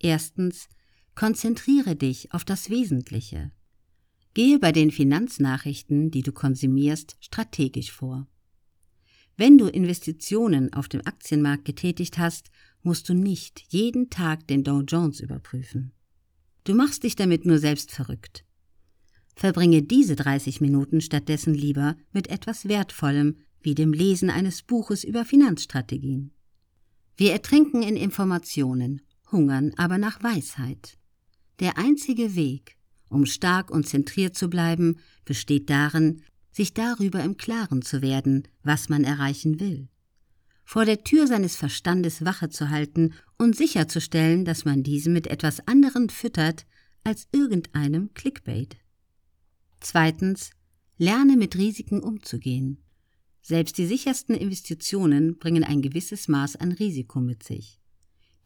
Erstens, konzentriere dich auf das Wesentliche. Gehe bei den Finanznachrichten, die du konsumierst, strategisch vor. Wenn du Investitionen auf dem Aktienmarkt getätigt hast, musst du nicht jeden Tag den Dow Jones überprüfen. Du machst dich damit nur selbst verrückt. Verbringe diese 30 Minuten stattdessen lieber mit etwas Wertvollem, wie dem Lesen eines Buches über Finanzstrategien. Wir ertrinken in Informationen, hungern aber nach Weisheit. Der einzige Weg, um stark und zentriert zu bleiben, besteht darin, sich darüber im Klaren zu werden, was man erreichen will. Vor der Tür seines Verstandes Wache zu halten und sicherzustellen, dass man diesen mit etwas anderem füttert als irgendeinem Clickbait. Zweitens, lerne mit Risiken umzugehen. Selbst die sichersten Investitionen bringen ein gewisses Maß an Risiko mit sich.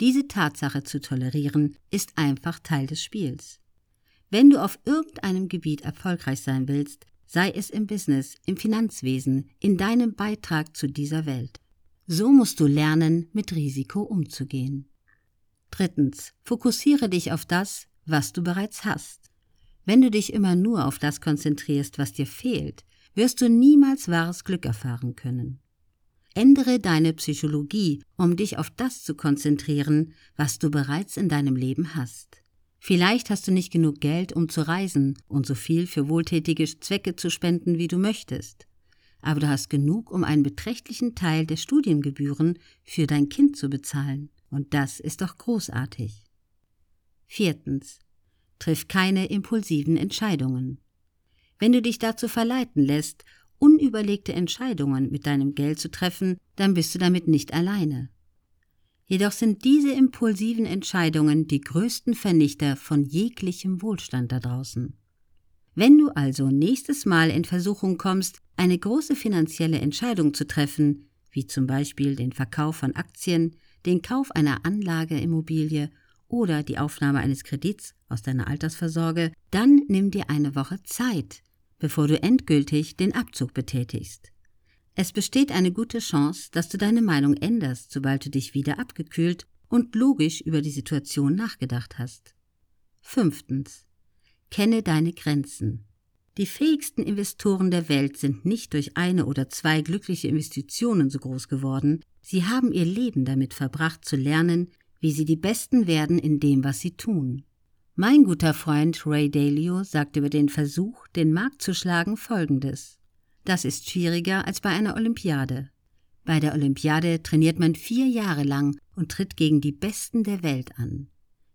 Diese Tatsache zu tolerieren, ist einfach Teil des Spiels. Wenn du auf irgendeinem Gebiet erfolgreich sein willst, sei es im Business, im Finanzwesen, in deinem Beitrag zu dieser Welt. So musst du lernen, mit Risiko umzugehen. Drittens, fokussiere dich auf das, was du bereits hast. Wenn du dich immer nur auf das konzentrierst, was dir fehlt, wirst du niemals wahres Glück erfahren können. Ändere deine Psychologie, um dich auf das zu konzentrieren, was du bereits in deinem Leben hast. Vielleicht hast du nicht genug Geld, um zu reisen und so viel für wohltätige Zwecke zu spenden, wie du möchtest. Aber du hast genug, um einen beträchtlichen Teil der Studiengebühren für dein Kind zu bezahlen. Und das ist doch großartig. Viertens. Triff keine impulsiven Entscheidungen. Wenn du dich dazu verleiten lässt, unüberlegte Entscheidungen mit deinem Geld zu treffen, dann bist du damit nicht alleine. Jedoch sind diese impulsiven Entscheidungen die größten Vernichter von jeglichem Wohlstand da draußen. Wenn du also nächstes Mal in Versuchung kommst, eine große finanzielle Entscheidung zu treffen, wie zum Beispiel den Verkauf von Aktien, den Kauf einer Anlageimmobilie oder die Aufnahme eines Kredits aus deiner Altersvorsorge, dann nimm dir eine Woche Zeit, bevor du endgültig den Abzug betätigst. Es besteht eine gute Chance, dass du deine Meinung änderst, sobald du dich wieder abgekühlt und logisch über die Situation nachgedacht hast. Fünftens. Kenne deine Grenzen. Die fähigsten Investoren der Welt sind nicht durch eine oder zwei glückliche Investitionen so groß geworden, sie haben ihr Leben damit verbracht zu lernen, wie sie die Besten werden in dem, was sie tun. Mein guter Freund Ray Dalio sagt über den Versuch, den Markt zu schlagen, folgendes. Das ist schwieriger als bei einer Olympiade. Bei der Olympiade trainiert man vier Jahre lang und tritt gegen die Besten der Welt an.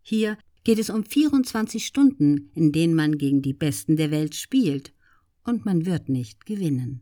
Hier geht es um 24 Stunden, in denen man gegen die Besten der Welt spielt, und man wird nicht gewinnen.